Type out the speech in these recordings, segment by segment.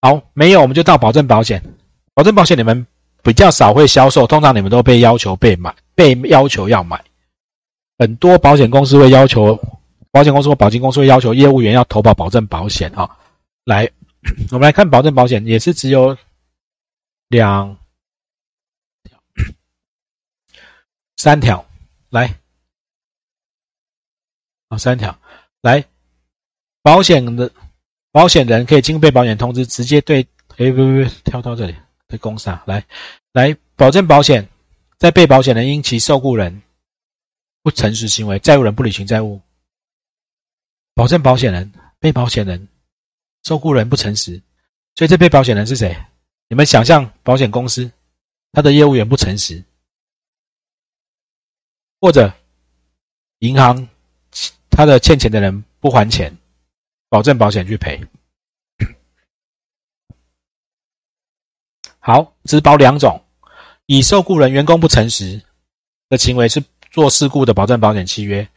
好，没有我们就到保证保险。保证保险你们比较少会销售，通常你们都被要求被买，被要求要买。很多保险公司会要求，保险公司或保金公司会要求业务员要投保保证保险啊。来，我们来看保证保险，也是只有两三条，来，啊，三条，来，保险的保险人可以经被保险通知，直接对，哎，不不不，跳到这里，在公司啊，来，来，保证保险，在被保险人因其受雇人。不诚实行为，债务人不履行债务，保证保险人、被保险人、受雇人不诚实，所以这被保险人是谁？你们想象保险公司，他的业务员不诚实，或者银行他的欠钱的人不还钱，保证保险去赔。好，只保两种，以受雇人员工不诚实的行为是。做事故的保证保险契约，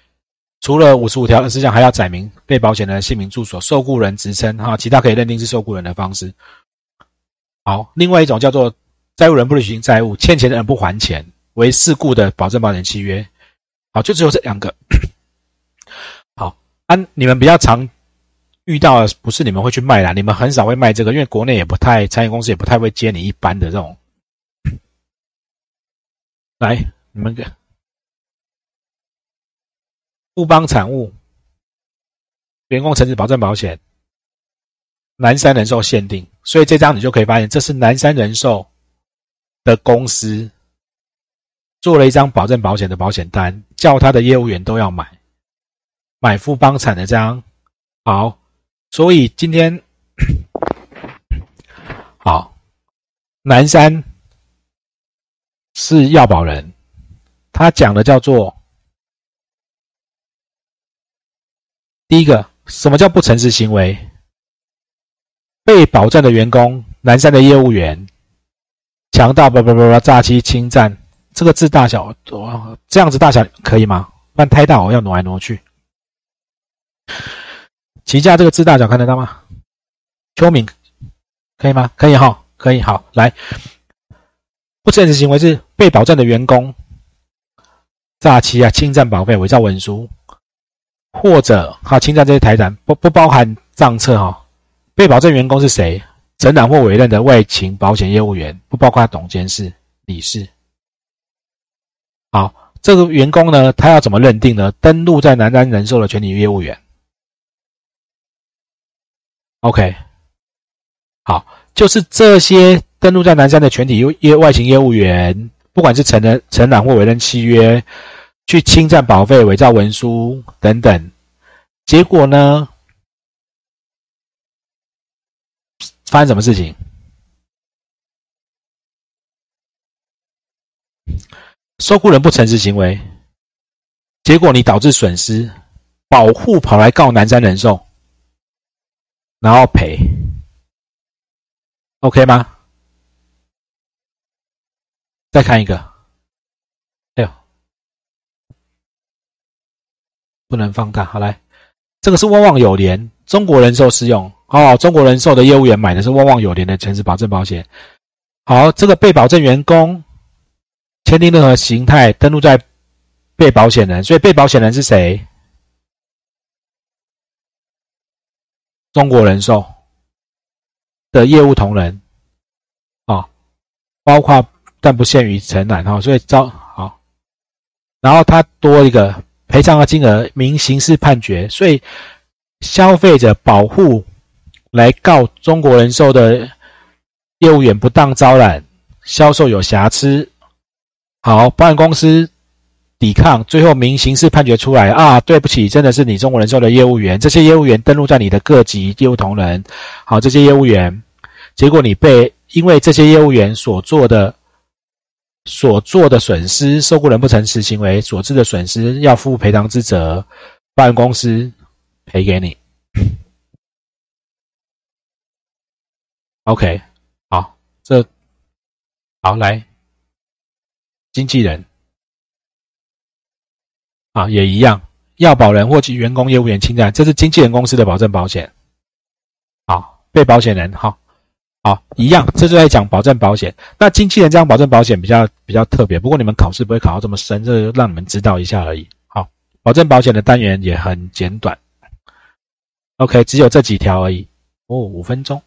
除了五十五条，实际上还要载明被保险人的姓名、住所、受雇人职称哈，其他可以认定是受雇人的方式。好，另外一种叫做债务人不履行债务，欠钱的人不还钱为事故的保证保险契约。好，就只有这两个。好，安，你们比较常遇到的不是你们会去卖啦，你们很少会卖这个，因为国内也不太，餐饮公司也不太会接你一般的这种。来，你们给。富邦产物员工城市保证保险，南山人寿限定，所以这张你就可以发现，这是南山人寿的公司做了一张保证保险的保险单，叫他的业务员都要买，买富邦产的这张。好，所以今天 好，南山是要保人，他讲的叫做。第一个，什么叫不诚实行为？被保证的员工，南山的业务员，强盗不不不不诈欺侵占，这个字大小，这样子大小可以吗？不然太大，我要挪来挪去。旗下这个字大小看得到吗？秋敏，可以吗？可以哈，可以好来。不诚实行为是被保证的员工，诈欺啊，侵占保费，伪造文书。或者哈侵占这些财产不不包含账册哈，被保证员工是谁？承揽或委任的外勤保险业务员，不包括董监事、理事。好，这个员工呢，他要怎么认定呢？登录在南山人寿的全体业务员。OK，好，就是这些登录在南山的全体业业外勤业务员，不管是承认承揽或委任契约。去侵占保费、伪造文书等等，结果呢？发生什么事情？受雇人不诚实行为，结果你导致损失，保护跑来告南山人寿，然后赔，OK 吗？再看一个。哎呦不能放大，好来，这个是旺旺友联，中国人寿适用哦。中国人寿的业务员买的是旺旺友联的诚实保证保险。好，这个被保证员工签订任何形态登录在被保险人，所以被保险人是谁？中国人寿的业务同仁啊，包括但不限于承揽哈，所以招好，然后他多一个。赔偿的金额明刑事判决，所以消费者保护来告中国人寿的业务员不当招揽、销售有瑕疵。好，保险公司抵抗，最后明刑事判决出来啊，对不起，真的是你中国人寿的业务员，这些业务员登录在你的各级业务同仁。好，这些业务员，结果你被因为这些业务员所做的。所做的损失，受雇人不诚实行为所致的损失，要负赔偿之责，保险公司赔给你。OK，好，这好来，经纪人啊也一样，要保人或其员工业务员侵占，这是经纪人公司的保证保险。好，被保险人好，好，一样，这就在讲保证保险。那经纪人这样保证保险比较比较特别，不过你们考试不会考到这么深，这让你们知道一下而已。好，保证保险的单元也很简短。OK，只有这几条而已。哦，五分钟。